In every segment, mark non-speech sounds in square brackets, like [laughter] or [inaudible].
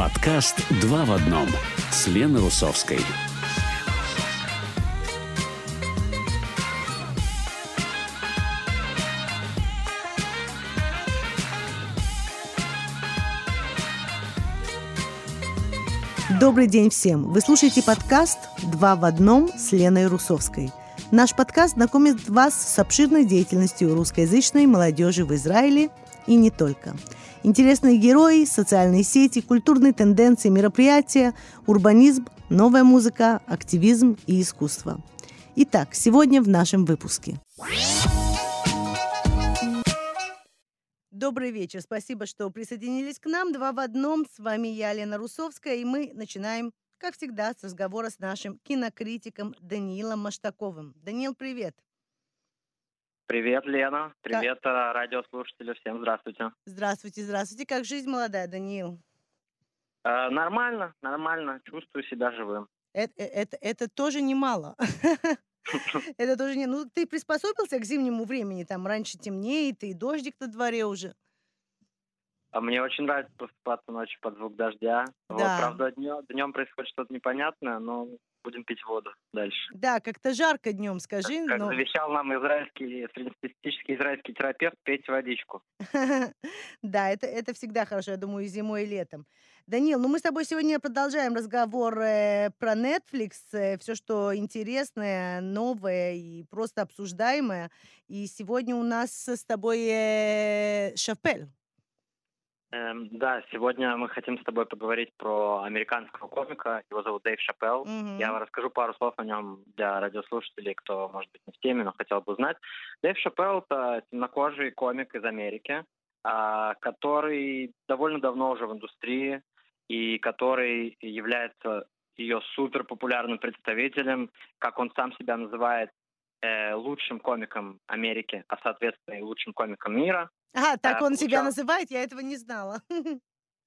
Подкаст «Два в одном» с Леной Русовской. Добрый день всем! Вы слушаете подкаст «Два в одном» с Леной Русовской. Наш подкаст знакомит вас с обширной деятельностью русскоязычной молодежи в Израиле и не только. Интересные герои, социальные сети, культурные тенденции, мероприятия, урбанизм, новая музыка, активизм и искусство. Итак, сегодня в нашем выпуске. Добрый вечер. Спасибо, что присоединились к нам. Два в одном. С вами я, Лена Русовская, и мы начинаем, как всегда, с разговора с нашим кинокритиком Даниилом Маштаковым. Даниил, привет. Привет, Лена. Привет, как... радиослушатели. Всем здравствуйте. Здравствуйте, здравствуйте. Как жизнь молодая, Даниил? Э, нормально, нормально. Чувствую себя живым. Это, э, это, это тоже немало. [laughs] Это тоже не... Ну, ты приспособился к зимнему времени, там раньше темнеет, и дождик на дворе уже. А мне очень нравится просыпаться ночью под звук дождя. Да. Вот, правда, днем, днем происходит что-то непонятное, но будем пить воду дальше. Да, как-то жарко днем, скажи. Как, но... завещал нам израильский, среднестатистический израильский терапевт, петь водичку. [laughs] Да, это, это всегда хорошо, я думаю, и зимой, и летом. Данил, ну мы с тобой сегодня продолжаем разговор э, про Netflix, э, все, что интересное, новое и просто обсуждаемое. И сегодня у нас с тобой э, Шапель. Эм, да, сегодня мы хотим с тобой поговорить про американского комика. Его зовут Дэйв Шапелл. Mm-hmm. Я расскажу пару слов о нем для радиослушателей, кто, может быть, не в теме, но хотел бы узнать. Дэйв Шапелл — это темнокожий комик из Америки, а, который довольно давно уже в индустрии и который является ее супер популярным представителем, как он сам себя называет, э, лучшим комиком Америки, а соответственно и лучшим комиком мира. А, так он себя называет? Я этого не знала. [laughs]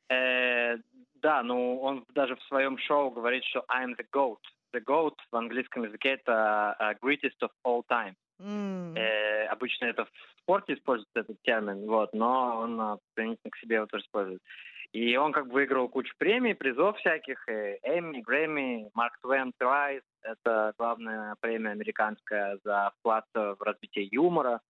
Э, да, ну он даже в своем шоу говорит, что I'm the GOAT. The GOAT в английском языке это uh, greatest of all time. Mm. Э, обычно это в спорте используется этот термин, вот, но он uh, применительно к себе его тоже использует. И он как бы выиграл кучу премий, призов всяких, Эмми, Грэмми, Марк Твен Прайз. Это главная премия американская за вклад в развитие юмора.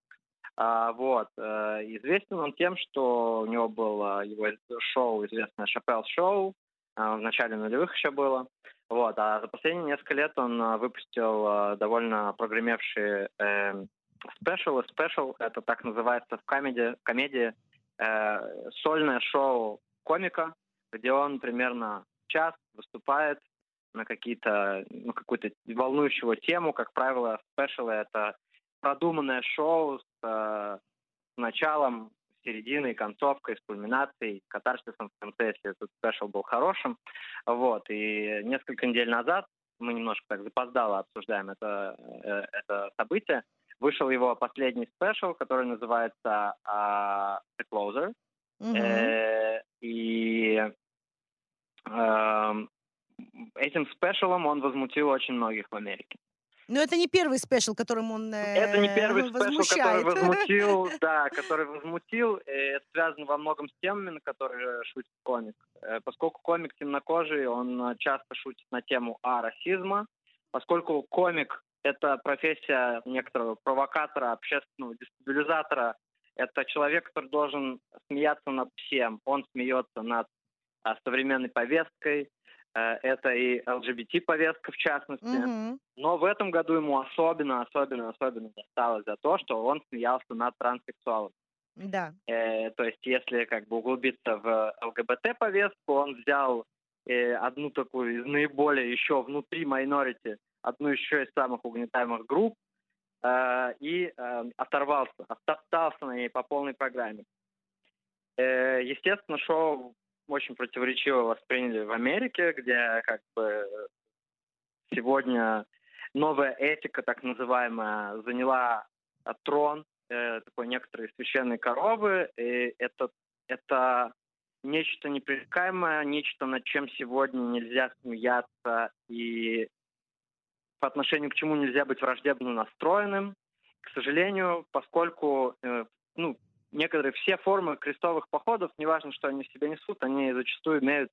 А, вот. Э, известен он тем, что у него было его шоу, известное Шапел Шоу, в начале нулевых еще было. Вот. А за последние несколько лет он э, выпустил э, довольно прогремевшие э, спешалы. Спешл — это так называется в комедии, комедии э, сольное шоу комика, где он примерно час выступает на какие-то, ну, какую-то волнующую тему. Как правило, спешалы — это продуманное шоу с, э, с началом, серединой, концовкой, с кульминацией, катарсисом в конце, если этот special был хорошим. Вот. И несколько недель назад мы немножко так запоздало обсуждаем это, э, это событие. Вышел его последний special, который называется uh, The Closer. Mm-hmm. Э, и э, этим special ом он возмутил очень многих в Америке. Но это не первый special, которым он э, Это не первый special, который возмутил, [laughs] да, который возмутил. Это связано во многом с темами, на которые шутит комик. Э, поскольку комик темнокожий, он часто шутит на тему а расизма. Поскольку комик — это профессия некоторого провокатора, общественного дестабилизатора, это человек, который должен смеяться над всем. Он смеется над а, современной повесткой, Э, это и ЛГБТ-повестка в частности. Mm-hmm. Но в этом году ему особенно, особенно, особенно досталось за то, что он смеялся над транссексуалом. Да. Э, то есть, если как бы углубиться в ЛГБТ-повестку, он взял э, одну такую из наиболее еще внутри майнорити, одну еще из самых угнетаемых групп, э, и э, оторвался, остался на ней по полной программе. Э, естественно, шоу очень противоречиво восприняли в Америке, где как бы сегодня новая этика, так называемая, заняла трон э, такой некоторой священной коровы. И это, это нечто непререкаемое, нечто, над чем сегодня нельзя смеяться и по отношению к чему нельзя быть враждебно настроенным. К сожалению, поскольку э, ну, некоторые все формы крестовых походов, неважно, что они в себе несут, они зачастую имеют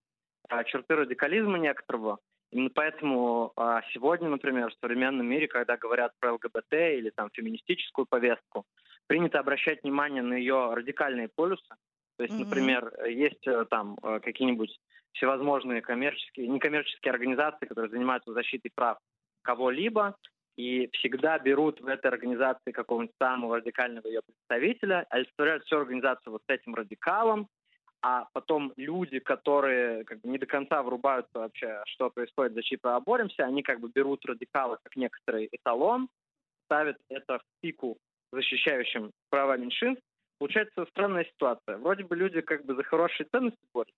а, черты радикализма некоторого. Именно поэтому а, сегодня, например, в современном мире, когда говорят про ЛГБТ или там феминистическую повестку, принято обращать внимание на ее радикальные полюсы. То есть, mm-hmm. например, есть э, там э, какие-нибудь всевозможные коммерческие, некоммерческие организации, которые занимаются защитой прав кого-либо, и всегда берут в этой организации какого-нибудь самого радикального ее представителя, олицетворяют всю организацию вот с этим радикалом, а потом люди, которые как бы не до конца врубаются вообще, что происходит, за чьи права они как бы берут радикалы как некоторый эталон, ставят это в пику защищающим права меньшинств. Получается странная ситуация. Вроде бы люди как бы за хорошие ценности борются,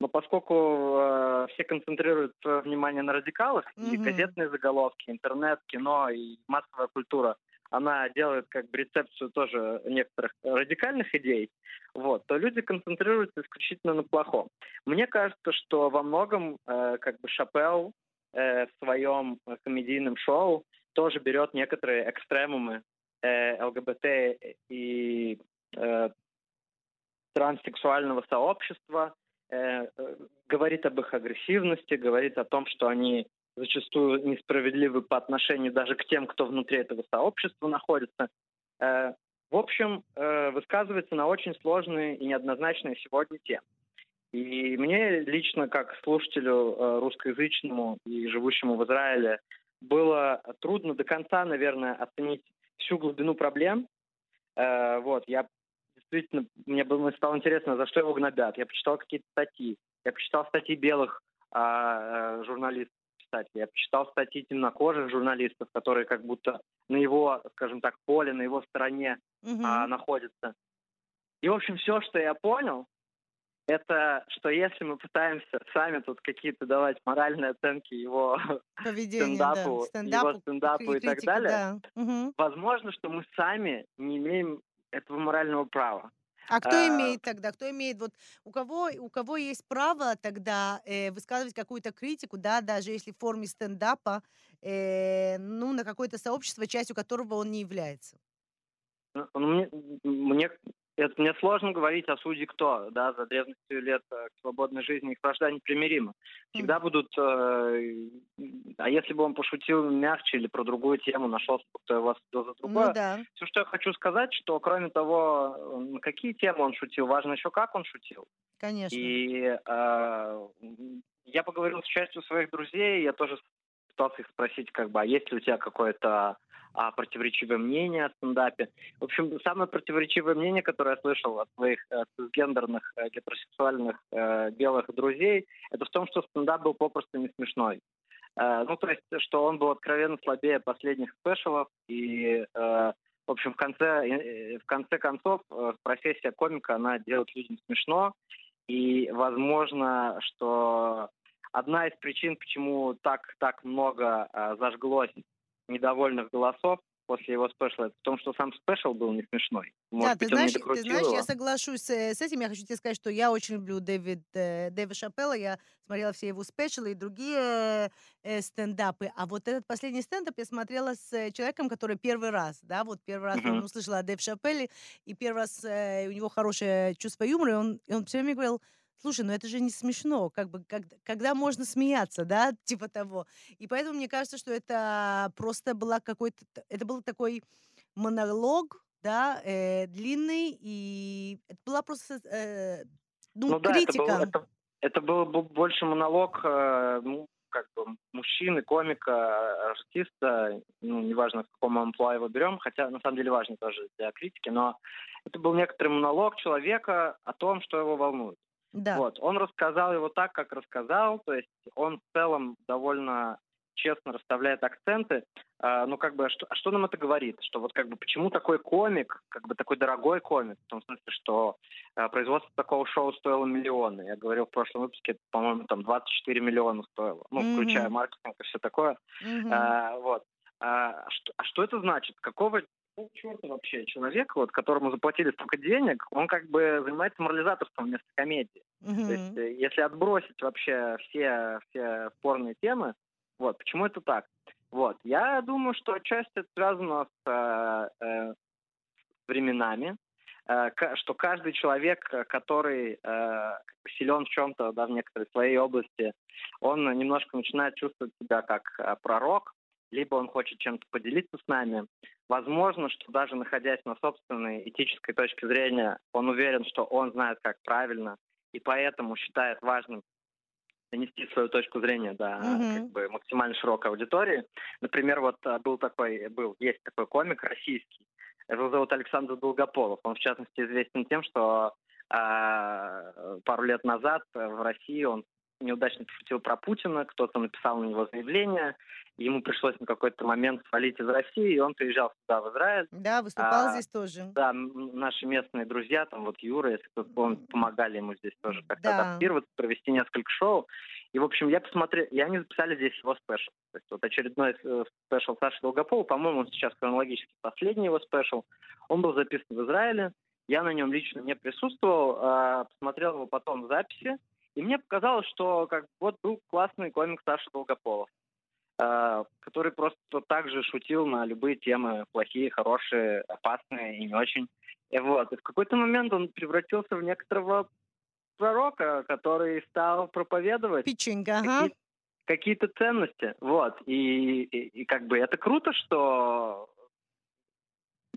но поскольку э, все концентрируют свое внимание на радикалах, mm-hmm. и газетные заголовки, интернет, кино и массовая культура, она делает как бы рецепцию тоже некоторых радикальных идей, вот, то люди концентрируются исключительно на плохом. Мне кажется, что во многом э, как бы Шапел э, в своем комедийном шоу тоже берет некоторые экстремумы э, ЛГБТ и э, транссексуального сообщества, Э, говорит об их агрессивности, говорит о том, что они зачастую несправедливы по отношению даже к тем, кто внутри этого сообщества находится. Э, в общем, э, высказывается на очень сложные и неоднозначные сегодня темы. И мне лично, как слушателю русскоязычному и живущему в Израиле, было трудно до конца, наверное, оценить всю глубину проблем. Вот, я действительно, мне было стало интересно, за что его гнобят. Я почитал какие-то статьи. Я почитал статьи белых а, а, журналистов, кстати. Я почитал статьи темнокожих журналистов, которые как будто на его, скажем так, поле, на его стороне угу. а, находятся. И, в общем, все, что я понял, это что если мы пытаемся сами тут какие-то давать моральные оценки его [laughs] Поведение, стендапу, да. стендапу, его стендапу и так далее, да. угу. возможно, что мы сами не имеем этого морального права. А кто а, имеет тогда? Кто имеет вот у кого у кого есть право тогда э, высказывать какую-то критику, да, даже если в форме стендапа, э, ну на какое-то сообщество, частью которого он не является? Ну, мне, мне это мне сложно говорить о суде кто, да, за древностью лет э, к свободной жизни их вражда непримирима. Всегда mm-hmm. будут, э, а если бы он пошутил мягче или про другую тему, нашел кто его за другое. Ну, да. Все, что я хочу сказать, что кроме того, на какие темы он шутил, важно еще как он шутил. Конечно. И э, я поговорил с частью своих друзей, я тоже пытался их спросить, как бы, а есть ли у тебя какое-то а, противоречивое мнение о стендапе. В общем, самое противоречивое мнение, которое я слышал от своих э, гендерных, э, гетеросексуальных э, белых друзей, это в том, что стендап был попросту не смешной. Э, ну, то есть, что он был откровенно слабее последних спешалов, и, э, в общем, в конце, э, в конце концов, э, профессия комика, она делает людям смешно, и, возможно, что одна из причин, почему так, так много э, зажглось недовольных голосов после его спешла, в том, что сам спешл был не смешной. Может да, быть, ты знаешь, ты знаешь, его. я соглашусь с, с этим. Я хочу тебе сказать, что я очень люблю Дэвид, э, Дэвида Шапелла. Я смотрела все его спешалы и другие э, стендапы. А вот этот последний стендап я смотрела с человеком, который первый раз, да, вот первый раз uh-huh. он услышал о Дэве Шапелле, и первый раз э, у него хорошее чувство юмора, и он, и он все время говорил, слушай, ну это же не смешно, как бы, как, когда можно смеяться, да, типа того. И поэтому мне кажется, что это просто была какой-то, это был такой монолог, да, э, длинный, и это была просто, э, ну, ну критика. Да, это, был, это, это был больше монолог, э, ну, как бы мужчины, комика, артиста, ну, неважно, в каком амплуа его берем, хотя на самом деле важно тоже для критики, но это был некоторый монолог человека о том, что его волнует. Да. Вот. Он рассказал его так, как рассказал, то есть он в целом довольно честно расставляет акценты. А, ну, как бы, а что, а что нам это говорит? Что вот как бы почему такой комик, как бы такой дорогой комик, в том смысле, что а, производство такого шоу стоило миллионы. Я говорил в прошлом выпуске, по-моему, там 24 миллиона стоило, ну, mm-hmm. включая маркетинг и все такое. Mm-hmm. А, вот. А, что, а что это значит? Какого черта вообще человек, вот, которому заплатили столько денег, он как бы занимается морализаторством вместо комедии. Mm-hmm. То есть, э, если отбросить вообще все, все спорные темы, вот, почему это так? Вот, я думаю, что отчасти это связано с э, э, временами. что каждый человек, который силен в чем-то, да, в некоторой своей области, он немножко начинает чувствовать себя как пророк, либо он хочет чем-то поделиться с нами. Возможно, что даже находясь на собственной этической точке зрения, он уверен, что он знает, как правильно, и поэтому считает важным донести свою точку зрения до mm-hmm. как бы, максимально широкой аудитории. Например, вот а, был такой, был, есть такой комик российский, его зовут Александр Долгополов. Он, в частности, известен тем, что э, пару лет назад в России он неудачно пошутил про Путина, кто-то написал на него заявление, ему пришлось на какой-то момент свалить из России, и он приезжал сюда, в Израиль. Да, выступал а, здесь тоже. Да, наши местные друзья, там вот Юра, если кто он помогали ему здесь тоже как-то да. адаптироваться, провести несколько шоу. И, в общем, я посмотрел, и они записали здесь его special. То есть вот очередной э, special Саши Долгопола, по-моему, он сейчас хронологически последний его special. Он был записан в Израиле, я на нем лично не присутствовал, а посмотрел его потом в записи, и мне показалось, что как вот был классный комик Саша Долгополов, э, который просто так же шутил на любые темы, плохие, хорошие, опасные и не очень. И вот. И в какой-то момент он превратился в некоторого пророка, который стал проповедовать Печенька, ага. какие- какие-то ценности. Вот. И, и, и как бы это круто, что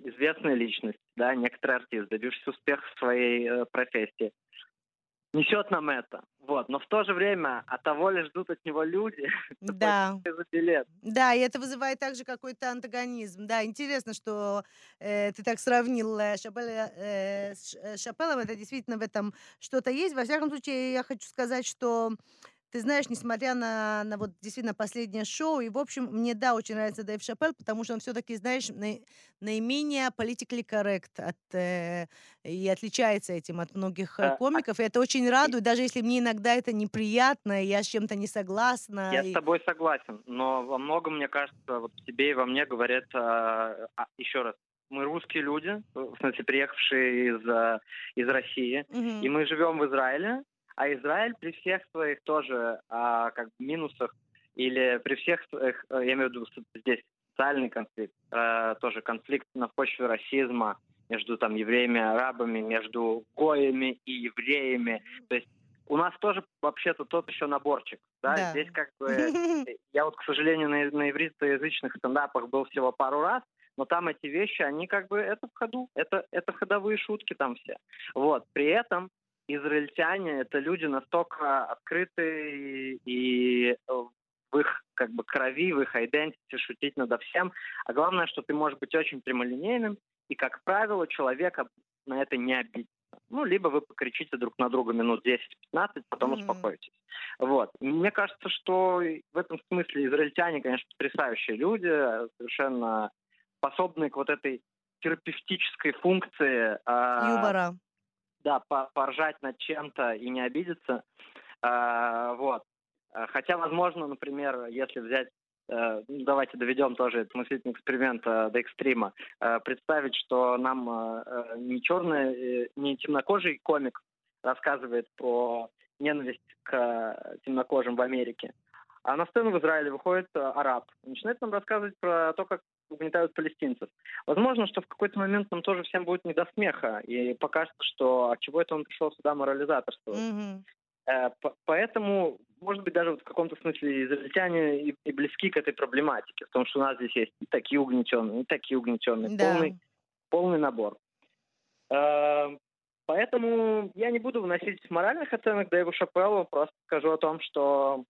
известная личность, да, некоторый артист, добившийся успеха в своей э, профессии, несет нам это. Вот. Но в то же время от того ли ждут от него люди, [laughs] да. за билет. Да, и это вызывает также какой-то антагонизм. Да, интересно, что э, ты так сравнил э, Шапеля, э, с э, Шапелом. Это действительно в этом что-то есть. Во всяком случае, я хочу сказать, что ты знаешь, несмотря на, на вот действительно последнее шоу, и, в общем, мне, да, очень нравится Дэйв Шапель, потому что он все-таки, знаешь, на, наименее politically correct от, э, и отличается этим от многих э, а, комиков, и это очень радует, даже если мне иногда это неприятно, я с чем-то не согласна. Я и... с тобой согласен, но во многом, мне кажется, вот тебе и во мне говорят, а, а, еще раз, мы русские люди, в смысле, приехавшие из, э, из России, угу. и мы живем в Израиле, а Израиль при всех своих тоже а, как бы минусах или при всех своих, э, я имею в виду здесь социальный конфликт, а, тоже конфликт на почве расизма между там евреями и арабами, между гоями и евреями. То есть у нас тоже вообще-то тот еще наборчик. Да? да. Здесь как бы... [laughs] Я вот, к сожалению, на, на ивритоязычных стендапах был всего пару раз, но там эти вещи, они как бы, это в ходу, это, это ходовые шутки там все. Вот, при этом израильтяне это люди настолько открытые и в их как бы крови, в их идентите шутить надо всем. А главное, что ты можешь быть очень прямолинейным, и, как правило, человека на это не обидится. Ну, либо вы покричите друг на друга минут 10-15, потом mm-hmm. успокоитесь. Вот. Мне кажется, что в этом смысле израильтяне, конечно, потрясающие люди, совершенно способные к вот этой терапевтической функции. А, Юмора да, поржать над чем-то и не обидеться. А, вот. Хотя, возможно, например, если взять э, ну, давайте доведем тоже этот мыслительный эксперимент э, до экстрима. Э, представить, что нам не черный, не темнокожий комик рассказывает про ненависть к темнокожим в Америке, а на сцену в Израиле выходит араб. Начинает нам рассказывать про то, как угнетают палестинцев. Возможно, что в какой-то момент нам тоже всем будет не до смеха, и покажется, что от чего это он пришел сюда морализаторствовать. Mm-hmm. Поэтому, может быть, даже вот в каком-то смысле израильтяне и, и близки к этой проблематике, в том, что у нас здесь есть и такие угнетенные, и такие угнетенные, да. полный, полный набор. Э, поэтому я не буду вносить моральных оценок Дэйву Шапеллу, просто скажу о том, что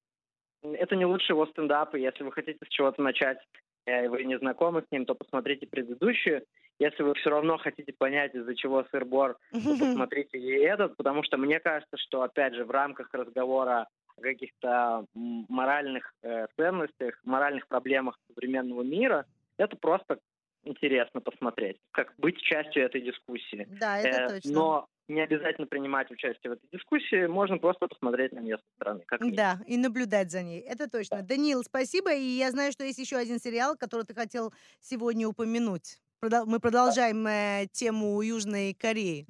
это не лучший его стендап, и если вы хотите с чего-то начать, Э, вы не знакомы с ним, то посмотрите предыдущую. Если вы все равно хотите понять, из-за чего сыр-бор, то [laughs] посмотрите и этот, потому что мне кажется, что, опять же, в рамках разговора о каких-то моральных э, ценностях, моральных проблемах современного мира, это просто интересно посмотреть, как быть частью этой дискуссии. Да, это э, точно. Но не обязательно принимать участие в этой дискуссии, можно просто посмотреть на нее со стороны. Как да, и наблюдать за ней. Это точно. Да. Даниил, спасибо. И я знаю, что есть еще один сериал, который ты хотел сегодня упомянуть. Мы продолжаем э, тему Южной Кореи.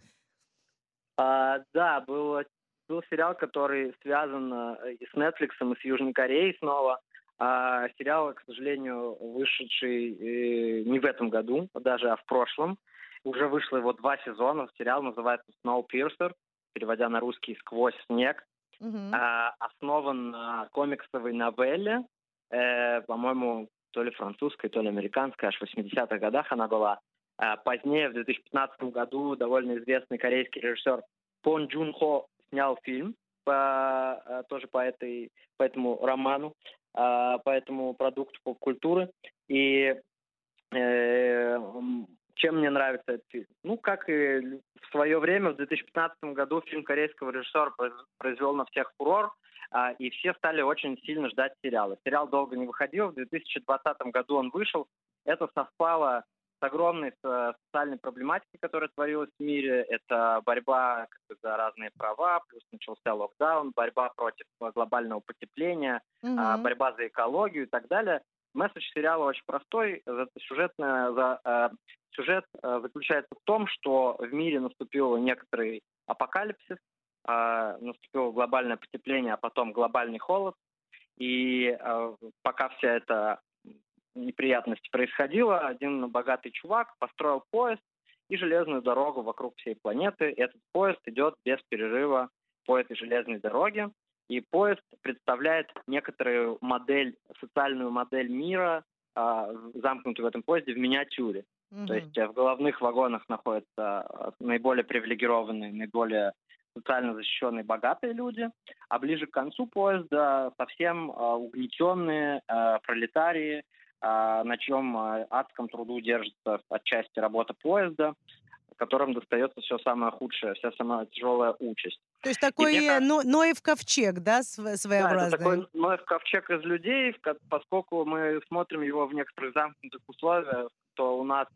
А, да, был, был сериал, который связан э, и с Netflix, и с Южной Кореей снова. А, сериал, к сожалению, вышедший э, не в этом году, даже а в прошлом. Уже вышло его два сезона. Сериал называется Snowpiercer, переводя на русский «Сквозь снег». Mm-hmm. А, основан на комиксовой новелле, э, по-моему, то ли французской, то ли американской, аж в 80-х годах она была. А позднее, в 2015 году, довольно известный корейский режиссер Пон Джун Хо снял фильм по, э, тоже по, этой, по этому роману, а, по этому продукту поп-культуры. И э, чем мне нравится этот фильм? Ну, как и в свое время, в 2015 году фильм корейского режиссера произвел на всех фурор, а, и все стали очень сильно ждать сериала. Сериал долго не выходил, в 2020 году он вышел. Это совпало с огромной социальной проблематикой, которая творилась в мире. Это борьба за разные права, плюс начался локдаун, борьба против глобального потепления, mm-hmm. борьба за экологию и так далее. Месседж сериала очень простой. Сюжетная, за, э, сюжет э, заключается в том, что в мире наступил некоторый апокалипсис, э, наступило глобальное потепление, а потом глобальный холод. И э, пока вся эта неприятность происходила, один богатый чувак построил поезд и железную дорогу вокруг всей планеты. Этот поезд идет без перерыва по этой железной дороге. И поезд представляет некоторую модель, социальную модель мира, замкнутую в этом поезде в миниатюре. Угу. То есть э, в головных вагонах находятся э, наиболее привилегированные, наиболее социально защищенные богатые люди, а ближе к концу поезда совсем э, угнетенные э, пролетарии, э, на чьем э, адском труду держится отчасти работа поезда которым достается все самое худшее, вся самая тяжелая участь. То есть такой кажется, Ноев ковчег, да, своеобразный? Да, это такой Ноев ковчег из людей, поскольку мы смотрим его в некоторых замкнутых условиях, то у нас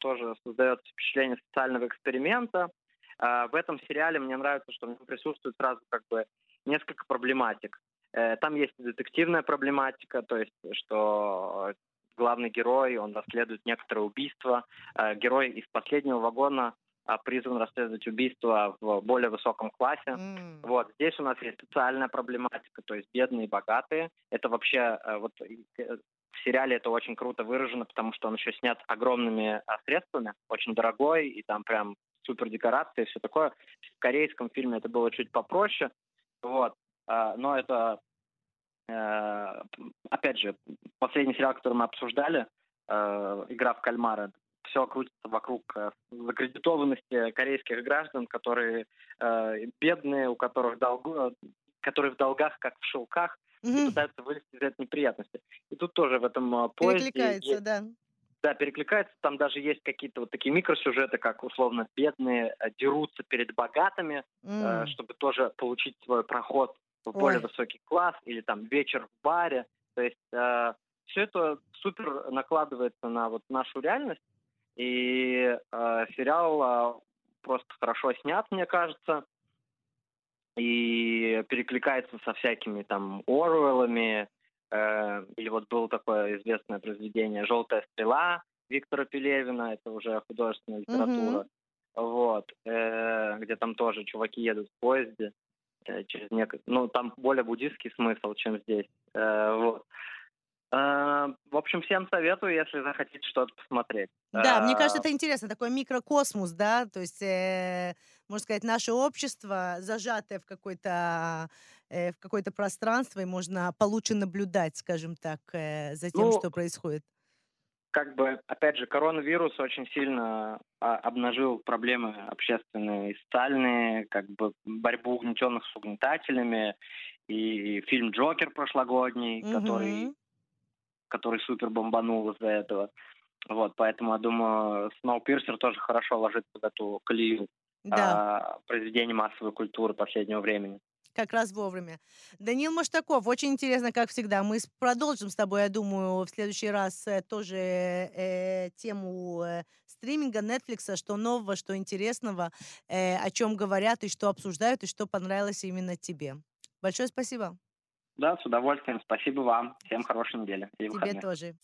тоже создается впечатление социального эксперимента. Э, в этом сериале мне нравится, что в нем присутствует сразу как бы несколько проблематик. Э, там есть детективная проблематика, то есть что главный герой, он расследует некоторые убийства. Э, герой из последнего вагона а, призван расследовать убийства в более высоком классе. Mm. Вот здесь у нас есть социальная проблематика, то есть бедные и богатые. Это вообще э, вот э, в сериале это очень круто выражено, потому что он еще снят огромными средствами, очень дорогой и там прям супер декорации и все такое. В корейском фильме это было чуть попроще, вот. Но это Э, опять же, последний сериал, который мы обсуждали, э, «Игра в кальмара», все крутится вокруг э, закредитованности корейских граждан, которые бедные, у которых долг, которые в долгах, как в шелках, mm-hmm. и пытаются вылезти из этой неприятности. И тут тоже в этом поезде... Перекликается, есть, да. Да, перекликается. Там даже есть какие-то вот такие микросюжеты, как условно бедные дерутся перед богатыми, mm. чтобы тоже получить свой проход в более Ой. высокий класс или там вечер в баре. То есть э, все это супер накладывается на вот нашу реальность. И э, сериал э, просто хорошо снят, мне кажется, и перекликается со всякими там Оруэллами. Э, или вот было такое известное произведение «Желтая стрела» Виктора Пелевина, это уже художественная литература. Mm-hmm. Вот, э, где там тоже чуваки едут в поезде Э, через некое, ну там более буддийский смысл, чем здесь. Э, вот. Э, в общем, всем советую, если захотите что-то посмотреть. Да, мне кажется, это интересно, такой микрокосмос, да, то есть, э, можно сказать, наше общество зажатое в какой-то э, в какое-то пространство, и можно получше наблюдать, скажем так, э, за тем, ну, что происходит как бы, опять же, коронавирус очень сильно а, обнажил проблемы общественные и социальные, как бы борьбу угнетенных с угнетателями, и фильм «Джокер» прошлогодний, угу. который, который супер бомбанул из-за этого. Вот, поэтому, я думаю, «Сноупирсер» тоже хорошо ложится в эту колею да. а, произведений массовой культуры последнего времени как раз вовремя. Данил Маштаков, очень интересно, как всегда. Мы продолжим с тобой, я думаю, в следующий раз э, тоже э, тему э, стриминга, Netflix, что нового, что интересного, э, о чем говорят и что обсуждают, и что понравилось именно тебе. Большое спасибо. Да, с удовольствием. Спасибо вам. Всем хорошей недели. И Тебе выходных. тоже.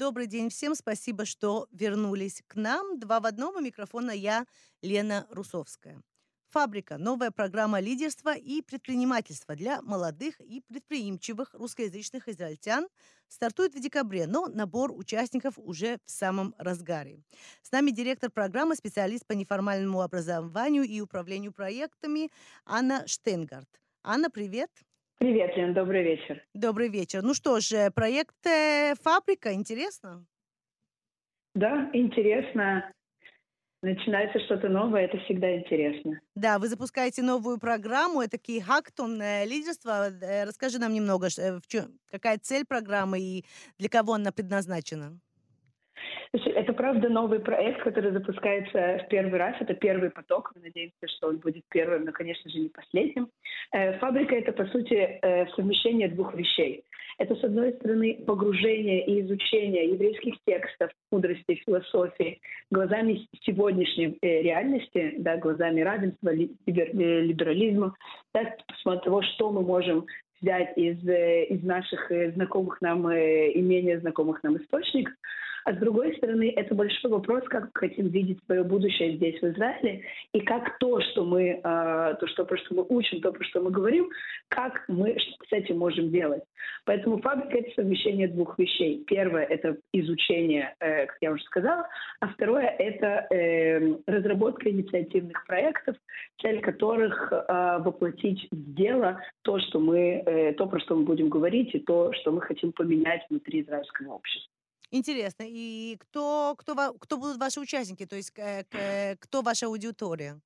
Добрый день всем, спасибо, что вернулись к нам. Два в одном, у микрофона я, Лена Русовская. Фабрика – новая программа лидерства и предпринимательства для молодых и предприимчивых русскоязычных израильтян стартует в декабре, но набор участников уже в самом разгаре. С нами директор программы, специалист по неформальному образованию и управлению проектами Анна Штенгард. Анна, привет. Привет, Лен, добрый вечер. Добрый вечер. Ну что ж, э, проект э, «Фабрика» интересно? Да, интересно начинается что-то новое, это всегда интересно. Да, вы запускаете новую программу, это хактон лидерства. Э, расскажи нам немного, в чем, какая цель программы и для кого она предназначена? Это правда новый проект, который запускается в первый раз. Это первый поток. Мы надеемся, что он будет первым, но, конечно же, не последним. Фабрика — это, по сути, совмещение двух вещей. Это, с одной стороны, погружение и изучение еврейских текстов, мудрости, философии глазами сегодняшней э, реальности, да, глазами равенства, э, либерализма, да, того, что мы можем взять из, э, из наших знакомых нам и менее знакомых нам источников, а с другой стороны, это большой вопрос, как хотим видеть свое будущее здесь, в Израиле, и как то, что мы, а, то, что, про что мы учим, то, про что мы говорим, как мы с этим можем делать. Поэтому фабрика — это совмещение двух вещей. Первое — это изучение, э, как я уже сказала, а второе — это э, разработка инициативных проектов, цель которых а, воплотить в дело то, что мы, э, то, про что мы будем говорить, и то, что мы хотим поменять внутри израильского общества. Интересно. И кто, кто, кто будут ваши участники? То есть кто ваша аудитория?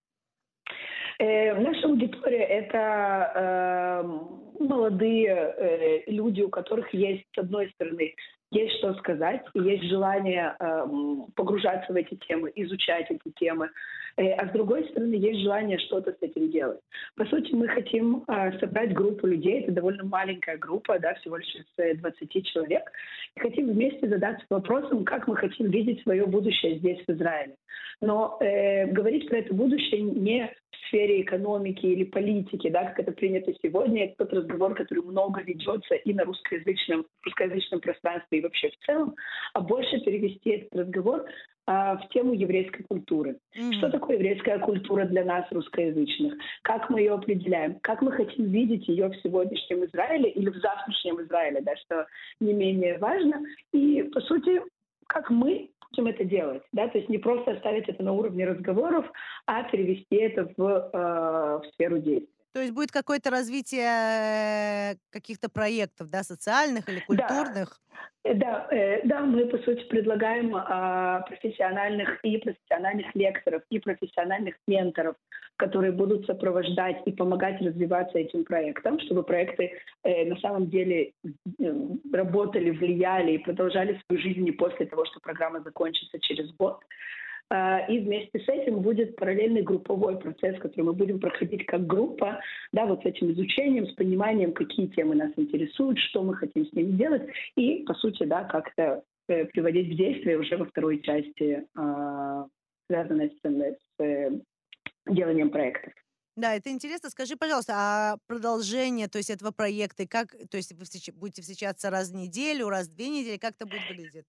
Э, наша аудитория это э, молодые э, люди, у которых есть, с одной стороны, есть что сказать, есть желание э, погружаться в эти темы, изучать эти темы. Э, а с другой стороны, есть желание что-то с этим делать. По сути, мы хотим э, собрать группу людей, это довольно маленькая группа, да, всего лишь из 20 э, человек, и хотим вместе задаться вопросом, как мы хотим видеть свое будущее здесь, в Израиле. Но э, говорить про это будущее не в сфере экономики или политики, да, как это принято сегодня, это тот разговор, который много ведется и на русскоязычном, русскоязычном пространстве, и вообще в целом, а больше перевести этот разговор а, в тему еврейской культуры. Mm-hmm. Что такое еврейская культура для нас, русскоязычных? Как мы ее определяем? Как мы хотим видеть ее в сегодняшнем Израиле или в завтрашнем Израиле, да, что не менее важно. И, по сути, как мы будем это делать, да, то есть не просто оставить это на уровне разговоров, а перевести это в, э, в сферу действия. То есть будет какое-то развитие э, каких-то проектов, да, социальных или культурных? Да, да, э, да мы, по сути, предлагаем э, профессиональных и профессиональных лекторов, и профессиональных менторов, которые будут сопровождать и помогать развиваться этим проектам, чтобы проекты э, на самом деле э, работали, влияли и продолжали свою жизнь не после того, что программа закончится через год. А, и вместе с этим будет параллельный групповой процесс, который мы будем проходить как группа, да, вот с этим изучением, с пониманием, какие темы нас интересуют, что мы хотим с ними делать, и, по сути, да, как-то э, приводить в действие уже во второй части, э, связанной с, с э, деланием проектов. Да, это интересно. Скажи, пожалуйста, а продолжение, то есть этого проекта, как, то есть вы будете встречаться раз в неделю, раз в две недели, как это будет выглядеть?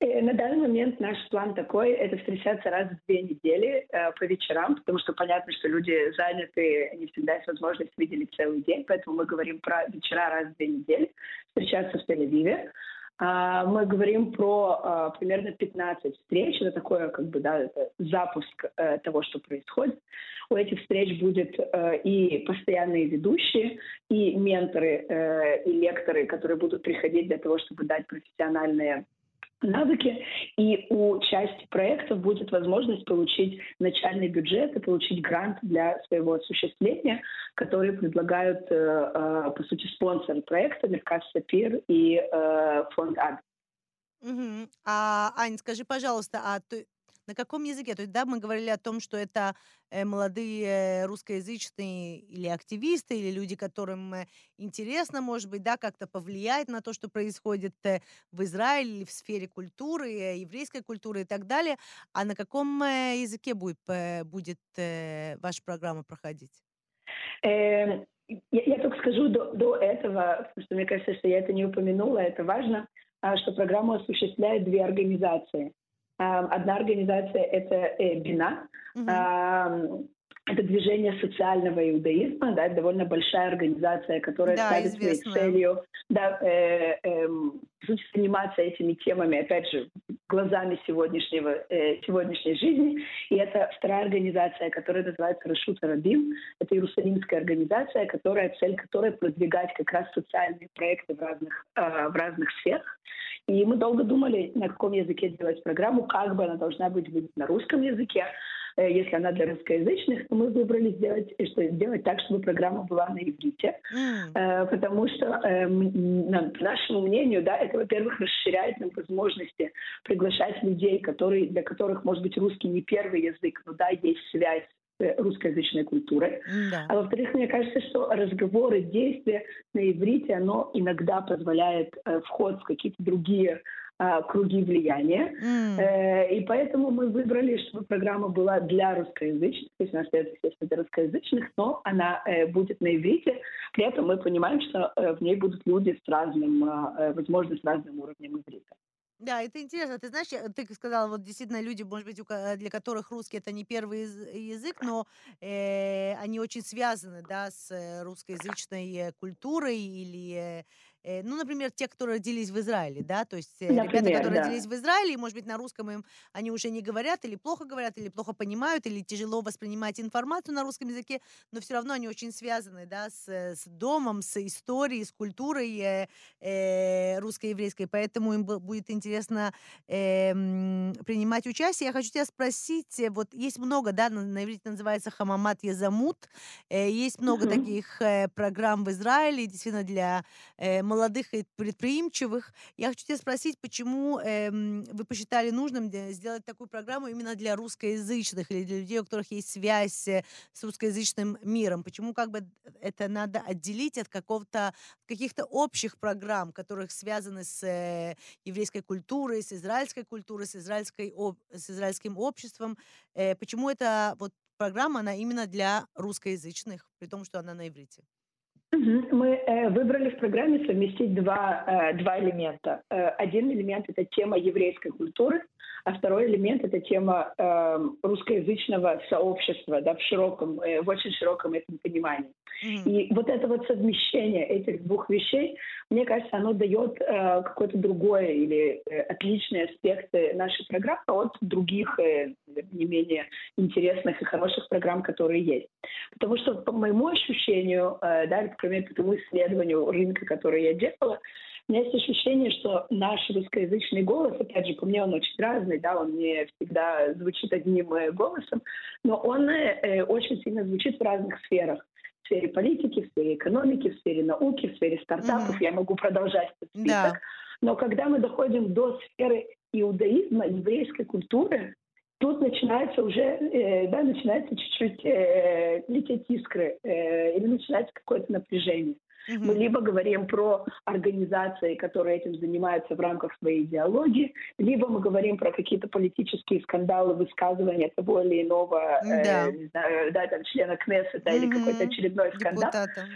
На данный момент наш план такой – это встречаться раз в две недели э, по вечерам, потому что понятно, что люди заняты, не всегда есть возможность видели целый день, поэтому мы говорим про вечера раз в две недели, встречаться в Тель-Авиве. А, мы говорим про а, примерно 15 встреч. Это такое, как бы, да, это запуск э, того, что происходит. У этих встреч будет э, и постоянные ведущие, и менторы, э, и лекторы, которые будут приходить для того, чтобы дать профессиональные навыки, и у части проектов будет возможность получить начальный бюджет и получить грант для своего осуществления, который предлагают, э, э, по сути, спонсоры проекта Меркас Сапир и э, фонд АД. Угу. А, Ань, скажи, пожалуйста, а ты, на каком языке? То есть, да, мы говорили о том, что это э, молодые русскоязычные или активисты, или люди, которым э, интересно, может быть, да, как-то повлиять на то, что происходит э, в Израиле в сфере культуры, еврейской культуры и так далее. А на каком языке будет, будет ваша программа проходить? Эм, я, я только скажу до, до этого, потому что мне кажется, что я это не упомянула, это важно, а, что программу осуществляют две организации. Одна организация — это э, Бина. Угу. Это движение социального иудаизма, да, это довольно большая организация, которая да, ставит своей целью да, э, э, заниматься этими темами, опять же, глазами сегодняшнего, э, сегодняшней жизни. И это вторая организация, которая называется Рашут Арабим. Это иерусалимская организация, которая, цель которой продвигать как раз социальные проекты в разных, э, в разных сферах. И мы долго думали, на каком языке делать программу, как бы она должна быть на русском языке. Э, если она для русскоязычных, то мы выбрали сделать, что сделать так, чтобы программа была на иврите. Mm. Потому что, по нашему мнению, да, это, во-первых, расширяет нам возможности приглашать людей, которые, для которых, может быть, русский не первый язык, но да, есть связь русскоязычной культуры. Да. А во-вторых, мне кажется, что разговоры, действия на иврите, оно иногда позволяет э, вход в какие-то другие круги влияния. Mm. И поэтому мы выбрали, чтобы программа была для русскоязычных, то есть она остается, естественно, для русскоязычных, но она э, будет на иврите. При этом мы понимаем, что э, в ней будут люди с разным, э, возможно, с разным уровнем иврита. Да, это интересно. Ты знаешь, ты сказала, вот действительно люди, может быть, для которых русский это не первый язык, но э, они очень связаны, да, с русскоязычной культурой или Э, ну, например, те, которые родились в Израиле, да, то есть например, ребята, которые да. родились в Израиле, и, может быть, на русском им они уже не говорят, или плохо говорят, или плохо понимают, или тяжело воспринимать информацию на русском языке, но все равно они очень связаны, да, с, с домом, с историей, с культурой э, э, русско-еврейской, поэтому им будет интересно э, принимать участие. Я хочу тебя спросить, э, вот есть много, да, на, на иврите называется хамамат язамут, э, есть много mm-hmm. таких э, программ в Израиле, действительно, для э, молодых и предприимчивых. Я хочу тебя спросить, почему э, вы посчитали нужным сделать такую программу именно для русскоязычных или для людей, у которых есть связь э, с русскоязычным миром? Почему как бы это надо отделить от какого-то каких-то общих программ, которых связаны с э, еврейской культурой, с израильской культурой, с, израильской, об, с израильским обществом? Э, почему эта вот программа, она именно для русскоязычных, при том, что она на иврите? Мы э, выбрали в программе совместить два, э, два элемента. Э, один элемент — это тема еврейской культуры, а второй элемент — это тема э, русскоязычного сообщества да, в, широком, в очень широком этом понимании. Mm-hmm. И вот это вот совмещение этих двух вещей, мне кажется, оно дает какое-то другое или отличные аспекты нашей программы от других не менее интересных и хороших программ, которые есть. Потому что, по моему ощущению, да, например, по тому исследованию рынка, которое я делала, у меня есть ощущение, что наш русскоязычный голос, опять же, по мне он очень разный, да, он не всегда звучит одним э, голосом, но он э, очень сильно звучит в разных сферах в сфере политики, в сфере экономики, в сфере науки, в сфере стартапов. Mm-hmm. Я могу продолжать этот список. Да. Но когда мы доходим до сферы иудаизма, еврейской культуры, тут начинается уже, э, да, начинается чуть-чуть э, лететь искры, э, или начинается какое-то напряжение. Мы либо говорим про организации, которые этим занимаются в рамках своей идеологии, либо мы говорим про какие-то политические скандалы, высказывания того или иного, да, э, не знаю, да там, члена Кнессета угу. или какой-то очередной скандал.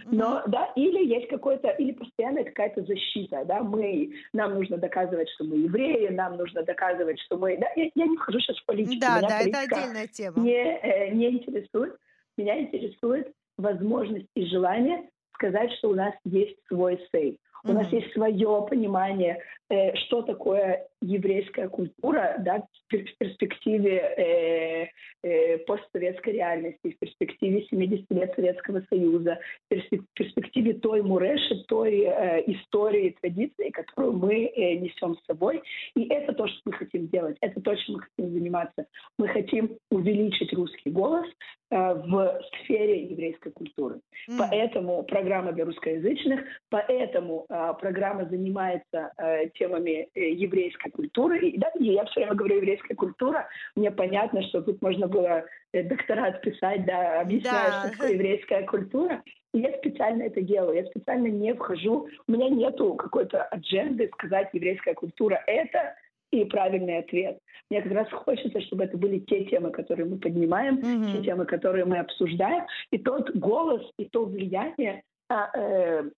Но, да, или есть какой-то, или постоянная какая-то защита, да, мы, нам нужно доказывать, что мы евреи, нам нужно доказывать, что мы, да, я, я не вхожу сейчас в политику. Да, Меня да, это отдельная тема. Не, э, не интересует. Меня интересует возможность и желание сказать, что у нас есть свой сейф. У mm-hmm. нас есть свое понимание, э, что такое еврейская культура да, в перспективе э, э, постсоветской реальности, в перспективе 70 лет Советского Союза, в перспективе той муреши, той э, истории, традиции, которую мы э, несем с собой. И это то, что мы хотим делать, это то, чем мы хотим заниматься. Мы хотим увеличить русский голос э, в сфере еврейской культуры. Mm. Поэтому программа для русскоязычных, поэтому э, программа занимается э, темами э, еврейской культуры. И, да, я все время говорю еврейская культура. Мне понятно, что тут можно было э, докторат писать, да, объясняя, да. что такое еврейская культура. И я специально это делаю. Я специально не вхожу. У меня нету какой-то адженды сказать еврейская культура это и правильный ответ. Мне как раз хочется, чтобы это были те темы, которые мы поднимаем, mm-hmm. те темы, которые мы обсуждаем, и тот голос, и то влияние, а, э,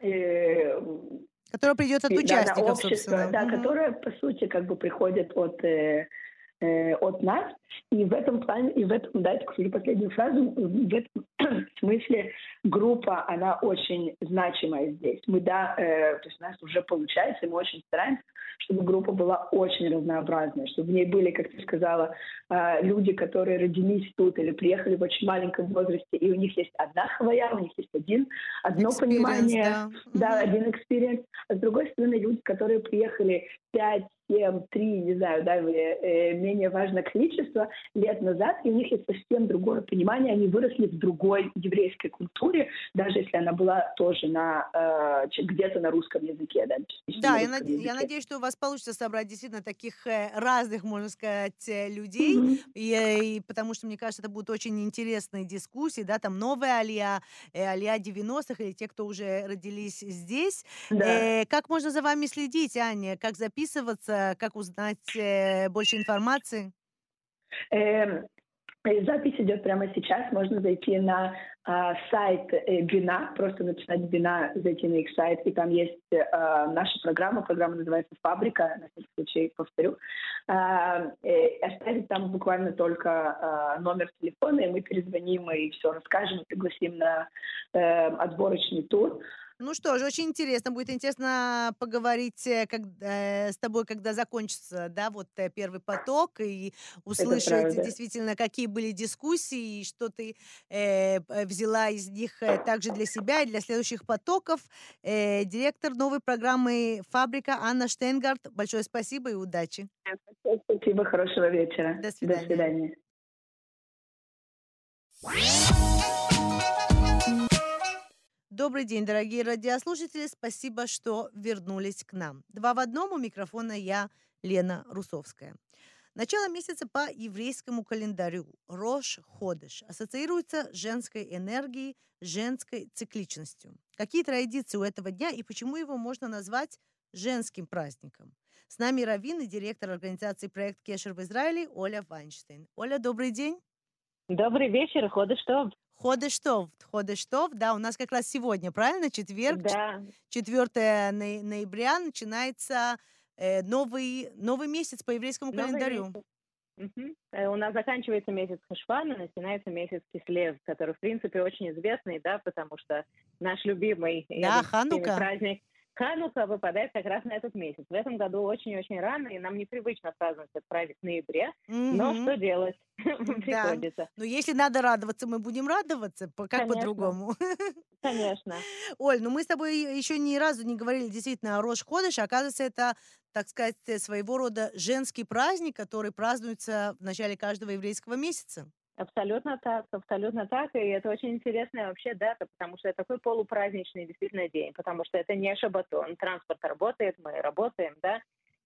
э, которое придет от участников, да, общество, собственно. Да, угу. которое, по сути, как бы приходит от, э, э, от нас. И в этом плане, и в этом, да, это, кстати, последнюю фразу, в этом [clears throat] смысле группа, она очень значимая здесь. Мы, да, э, то есть у нас уже получается, мы очень стараемся, чтобы группа была очень разнообразная, чтобы в ней были, как ты сказала, э, люди, которые родились тут или приехали в очень маленьком возрасте, и у них есть одна חוויה, у них есть один, одно experience, понимание, да, да mm-hmm. один experience. А с другой стороны, люди, которые приехали 5, 7, 3, не знаю, да, э, менее важное количество лет назад, и у них есть совсем другое понимание, они выросли в другой еврейской культуре, даже если она была тоже на э, где-то на русском языке. Да, да я, над... языке. я надеюсь, что у вас получится собрать действительно таких э, разных, можно сказать, людей, mm-hmm. и, и потому что, мне кажется, это будут очень интересные дискуссии, да, там новая Алия, Алия 90-х или те, кто уже родились здесь. Да. Э, как можно за вами следить, Аня? Как записываться? Как узнать больше информации? Эм, Запись идет прямо сейчас. Можно зайти на э, сайт э, Бина, просто написать Бина, зайти на их сайт, и там есть э, наша программа. Программа называется «Фабрика», на всякий случай повторю. Э, э, оставить там буквально только э, номер телефона, и мы перезвоним и все расскажем, и пригласим на э, отборочный тур. Ну что ж, очень интересно. Будет интересно поговорить э, как, э, с тобой, когда закончится, да, вот э, первый поток, и услышать действительно, какие были дискуссии, и что ты э, взяла из них э, также для себя и для следующих потоков. Э, директор новой программы «Фабрика» Анна Штейнгард. Большое спасибо и удачи. Спасибо, хорошего вечера. До свидания. До свидания. Добрый день, дорогие радиослушатели. Спасибо, что вернулись к нам. Два в одном. У микрофона я, Лена Русовская. Начало месяца по еврейскому календарю Рош Ходыш ассоциируется с женской энергией, женской цикличностью. Какие традиции у этого дня и почему его можно назвать женским праздником? С нами Равин и директор организации «Проект Кешер» в Израиле Оля Вайнштейн. Оля, добрый день. Добрый вечер, Ходыш Тов. Ходыштов, Ходыштов, да, у нас как раз сегодня, правильно, четверг, да. 4 ноября начинается э, новый, новый месяц по еврейскому новый календарю. Месяц. Угу. У нас заканчивается месяц Хашвана, начинается месяц Кислев, который, в принципе, очень известный, да, потому что наш любимый да, Ханука. праздник Ханука выпадает как раз на этот месяц. В этом году очень-очень рано, и нам непривычно праздновать этот праздник в ноябре. Mm-hmm. Но что делать? [laughs] Приходится. Ну, если надо радоваться, мы будем радоваться. Как по-другому? [laughs] Конечно. Оль, ну мы с тобой еще ни разу не говорили действительно о Рош Ходыш. Оказывается, это, так сказать, своего рода женский праздник, который празднуется в начале каждого еврейского месяца. Абсолютно так, абсолютно так. И это очень интересная вообще дата, потому что это такой полупраздничный действительно день, потому что это не шабатон. Транспорт работает, мы работаем, да.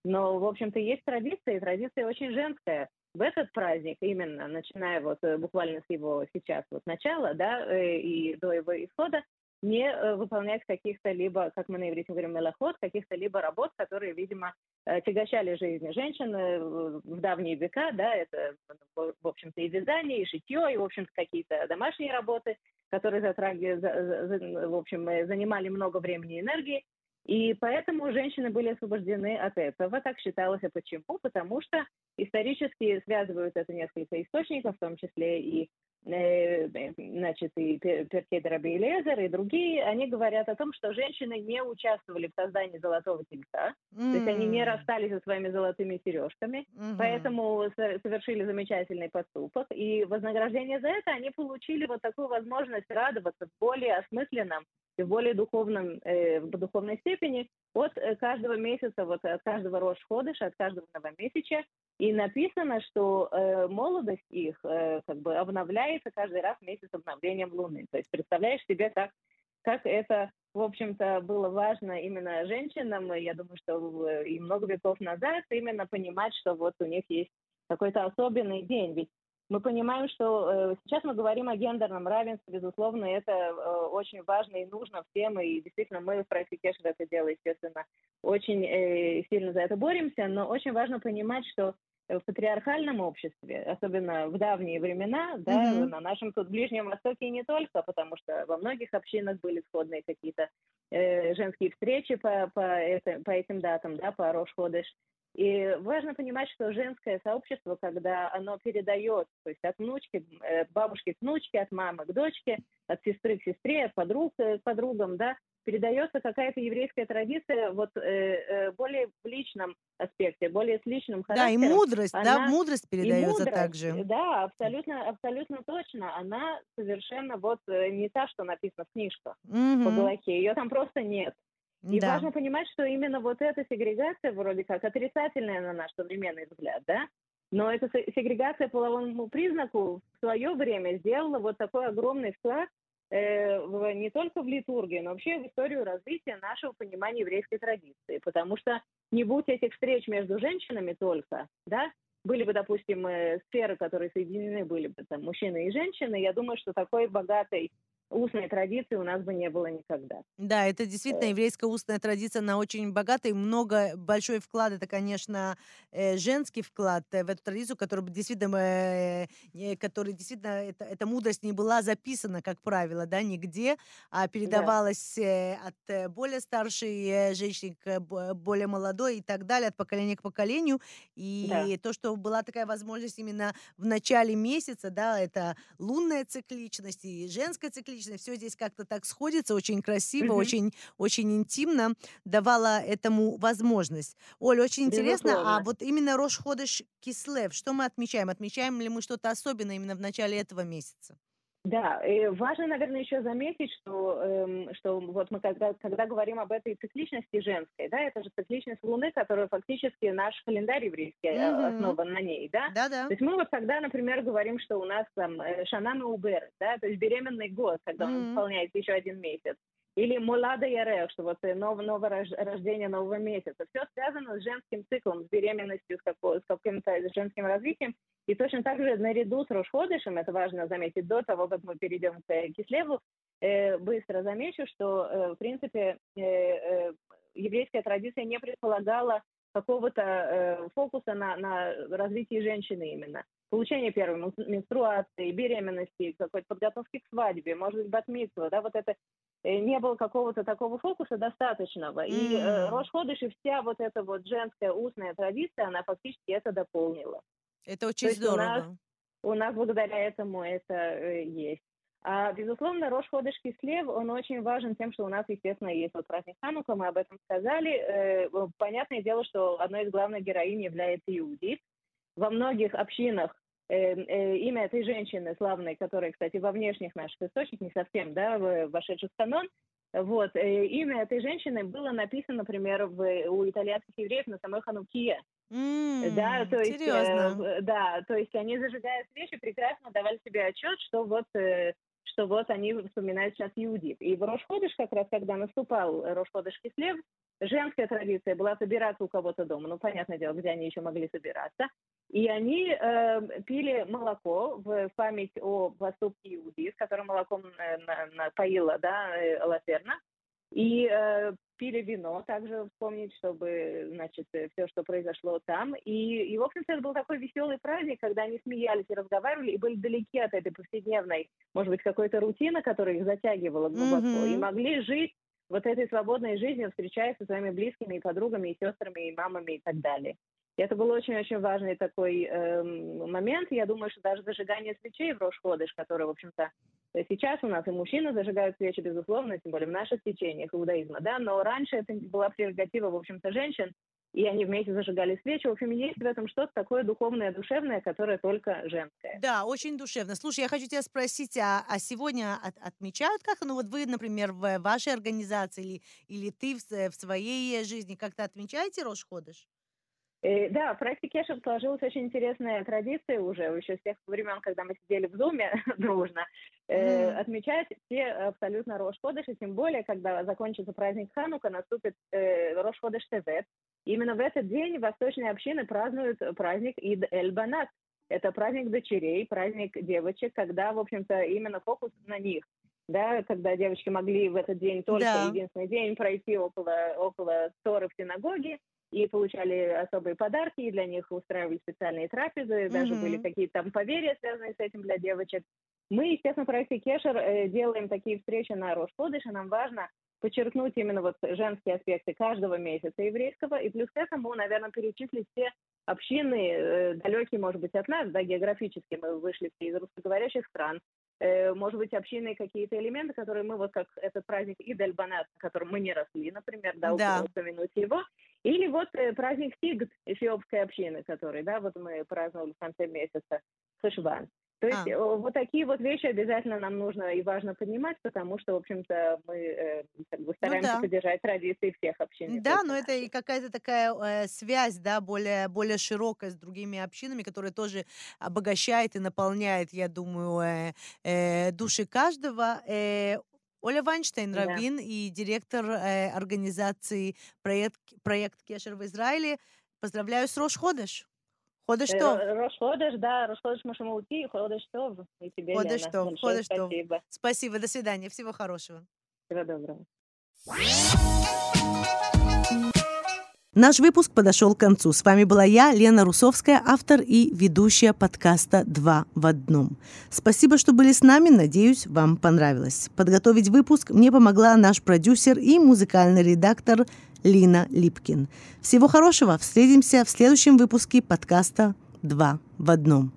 Но, в общем-то, есть традиция, и традиция очень женская. В этот праздник, именно начиная вот э, буквально с его сейчас вот начала, да, э, и до его исхода, не э, выполнять каких-то либо, как мы на иврите говорим, мелоход, каких-то либо работ, которые, видимо, э, тягощали жизни женщин э, в давние века, да, это, в общем-то, и вязание, и шитье, и, в общем-то, какие-то домашние работы, которые, затрагивали, в общем, занимали много времени и энергии, и поэтому женщины были освобождены от этого. Так считалось. А почему? Потому что исторически связывают это несколько источников, в том числе и значит, и Перкей Раби Лезер, и другие, они говорят о том, что женщины не участвовали в создании золотого тельца, mm. то есть они не расстались со своими золотыми сережками, mm-hmm. поэтому совершили замечательный поступок, и вознаграждение за это они получили вот такую возможность радоваться в более осмысленном и в более духовном, э, в духовной степени от э, каждого месяца, вот от каждого Рош Ходыша, от каждого новомесяча, и написано, что э, молодость их э, как бы обновляется каждый раз месяц обновлением Луны. То есть представляешь себе, как, как это, в общем-то, было важно именно женщинам, я думаю, что и много веков назад, именно понимать, что вот у них есть какой-то особенный день. Ведь мы понимаем, что э, сейчас мы говорим о гендерном равенстве, безусловно, это э, очень важно и нужно всем, и действительно мы в проекте Кешер это дело, естественно, очень э, сильно за это боремся, но очень важно понимать, что в патриархальном обществе, особенно в давние времена, да, mm-hmm. на нашем тут Ближнем Востоке и не только, потому что во многих общинах были сходные какие-то э, женские встречи по, по, это, по этим датам, да, по Рош-Ходыш. И важно понимать, что женское сообщество, когда оно передает, то есть от внучки, от бабушки к внучке, от мамы к дочке, от сестры к сестре, от подруг к подругам, да, передается какая-то еврейская традиция вот э, э, более в личном аспекте, более с личным характером. Да, и мудрость, она, да, мудрость передается мудрость, также. Да, абсолютно, абсолютно точно. Она совершенно вот э, не та, что написано в книжках угу. по Галахе. Ее там просто нет. И да. важно понимать, что именно вот эта сегрегация вроде как отрицательная на наш современный взгляд, да, но эта сегрегация по половому признаку в свое время сделала вот такой огромный вклад э, не только в литургию, но вообще в историю развития нашего понимания еврейской традиции. Потому что не будь этих встреч между женщинами только, да, были бы, допустим, э, сферы, которые соединены были бы там мужчины и женщины, я думаю, что такой богатой устной традиции у нас бы не было никогда. Да, это действительно э. еврейская устная традиция, она очень богатая, и много, большой вклад, это, конечно, э, женский вклад э, в эту традицию, который действительно, который действительно, это, эта мудрость не была записана, как правило, да, нигде, а передавалась да. от более старшей женщины к более молодой и так далее, от поколения к поколению, и да. то, что была такая возможность именно в начале месяца, да, это лунная цикличность и женская цикличность, лично все здесь как-то так сходится, очень красиво, угу. очень, очень интимно, давала этому возможность. Оль, очень интересно, а вот именно Рош Ходыш Кислев, что мы отмечаем? Отмечаем ли мы что-то особенное именно в начале этого месяца? Да, и важно, наверное, еще заметить, что, эм, что вот мы когда, когда говорим об этой цикличности женской, да, это же цикличность Луны, которая фактически наш календарь еврейский mm-hmm. основан на ней, да? Да-да. То есть мы вот когда, например, говорим, что у нас там э, Шанана Убер, да, то есть беременный год, когда mm-hmm. он исполняется еще один месяц, или Мулада Ярех, что вот э, нов, новое рождение нового месяца. Все связано с женским циклом, с беременностью, с, какой, с каким-то женским развитием. И точно так же наряду с Рошходышем, это важно заметить до того, как мы перейдем к Кислеву, э, быстро замечу, что, э, в принципе, э, э, еврейская традиция не предполагала какого-то э, фокуса на, на развитии женщины именно. Получение первой менструации, беременности, какой-то подготовки к свадьбе, может быть, батмитсва, да, вот это э, не было какого-то такого фокуса достаточного. Mm. И э, Рошходыш и вся вот эта вот женская устная традиция, она фактически это дополнила. Это очень То здорово. У нас, у нас благодаря этому это э, есть. А, безусловно, Рош Ходыш Кислев, он очень важен тем, что у нас, естественно, есть вот праздник Ханука, мы об этом сказали. Э, понятное дело, что одной из главных героинь является Иудит. Во многих общинах э, э, имя этой женщины славной, которая, кстати, во внешних наших источниках не совсем, да, вошедших в канон, вот, э, имя этой женщины было написано, например, в, у итальянских евреев на самой Ханукие. Mm, да, то есть, серьезно? э, да, то есть они, зажигая свечи, прекрасно давали себе отчет, что вот, э, что вот они вспоминают сейчас Иудит. И в Рошходыш, как раз когда наступал Рошходыш Кислев, женская традиция была собираться у кого-то дома, ну, понятное дело, где они еще могли собираться, и они э, пили молоко в память о поступке Иуди, с которым молоком э, напоила да, э, Лаферна, и э, пили вино, также вспомнить, чтобы, значит, э, все, что произошло там. И, общем-то, это был такой веселый праздник, когда они смеялись и разговаривали, и были далеки от этой повседневной, может быть, какой-то рутины, которая их затягивала глубоко, mm-hmm. и могли жить вот этой свободной жизнью, встречаясь со своими близкими и подругами, и сестрами, и мамами, и так далее. И это был очень-очень важный такой э, момент. Я думаю, что даже зажигание свечей в Рошходыш, который, в общем-то, сейчас у нас и мужчины зажигают свечи, безусловно, тем более в наших течениях иудаизма, да, но раньше это была прерогатива, в общем-то, женщин, и они вместе зажигали свечи. В общем, есть в этом что-то такое духовное, душевное, которое только женское. Да, очень душевно. Слушай, я хочу тебя спросить, а, а сегодня от, отмечают как? Ну вот вы, например, в вашей организации или, или ты в, в своей жизни как-то отмечаете Рошходыш? Э, да, в проекте Кешев сложилась очень интересная традиция уже, еще с тех времен, когда мы сидели в Зуме [laughs] дружно, э, отмечать все абсолютно Рош Ходыш, и тем более, когда закончится праздник Ханука, наступит э, Рош Ходыш Тевет. Именно в этот день восточные общины празднуют праздник Ид Эль Банат. Это праздник дочерей, праздник девочек, когда, в общем-то, именно фокус на них да, когда девочки могли в этот день только да. единственный день пройти около, около Торы в синагоге, и получали особые подарки, и для них устраивали специальные трапезы, даже mm-hmm. были какие-то там поверья, связанные с этим для девочек. Мы, естественно, в проекте Кешер э, делаем такие встречи на Рошходыш, и нам важно подчеркнуть именно вот женские аспекты каждого месяца еврейского, и плюс к этому, наверное, перечислить все общины, э, далекие, может быть, от нас, да, географически мы вышли все из русскоговорящих стран, может быть, общины какие-то элементы, которые мы вот как этот праздник Идальбанат, на котором мы не росли, например, да, да. упомянуть его, или вот э, праздник Тигт эфиопской общины, который, да, вот мы праздновали в конце месяца, Хашван. То есть а. вот такие вот вещи обязательно нам нужно и важно понимать, потому что, в общем-то, мы э, как бы стараемся ну, да. поддержать традиции всех общин. Да, но это и какая-то такая э, связь, да, более, более широкая с другими общинами, которая тоже обогащает и наполняет, я думаю, э, э, души каждого. Э, Оля Вайнштейн, да. раввин и директор э, организации проект, проект Кешер в Израиле. Поздравляю с Рош Ходыш. Ходыш Тов. Рош Ходыш, да, Рош Ходыш Машамаути, Ходыш Тов. И тебе, Ходыш Лена, Тов, Ходыш Тов. Спасибо. Спасибо, до свидания, всего хорошего. Всего доброго. Наш выпуск подошел к концу. С вами была я, Лена Русовская, автор и ведущая подкаста «Два в одном». Спасибо, что были с нами. Надеюсь, вам понравилось. Подготовить выпуск мне помогла наш продюсер и музыкальный редактор Лина Липкин. Всего хорошего. Встретимся в следующем выпуске подкаста «Два в одном».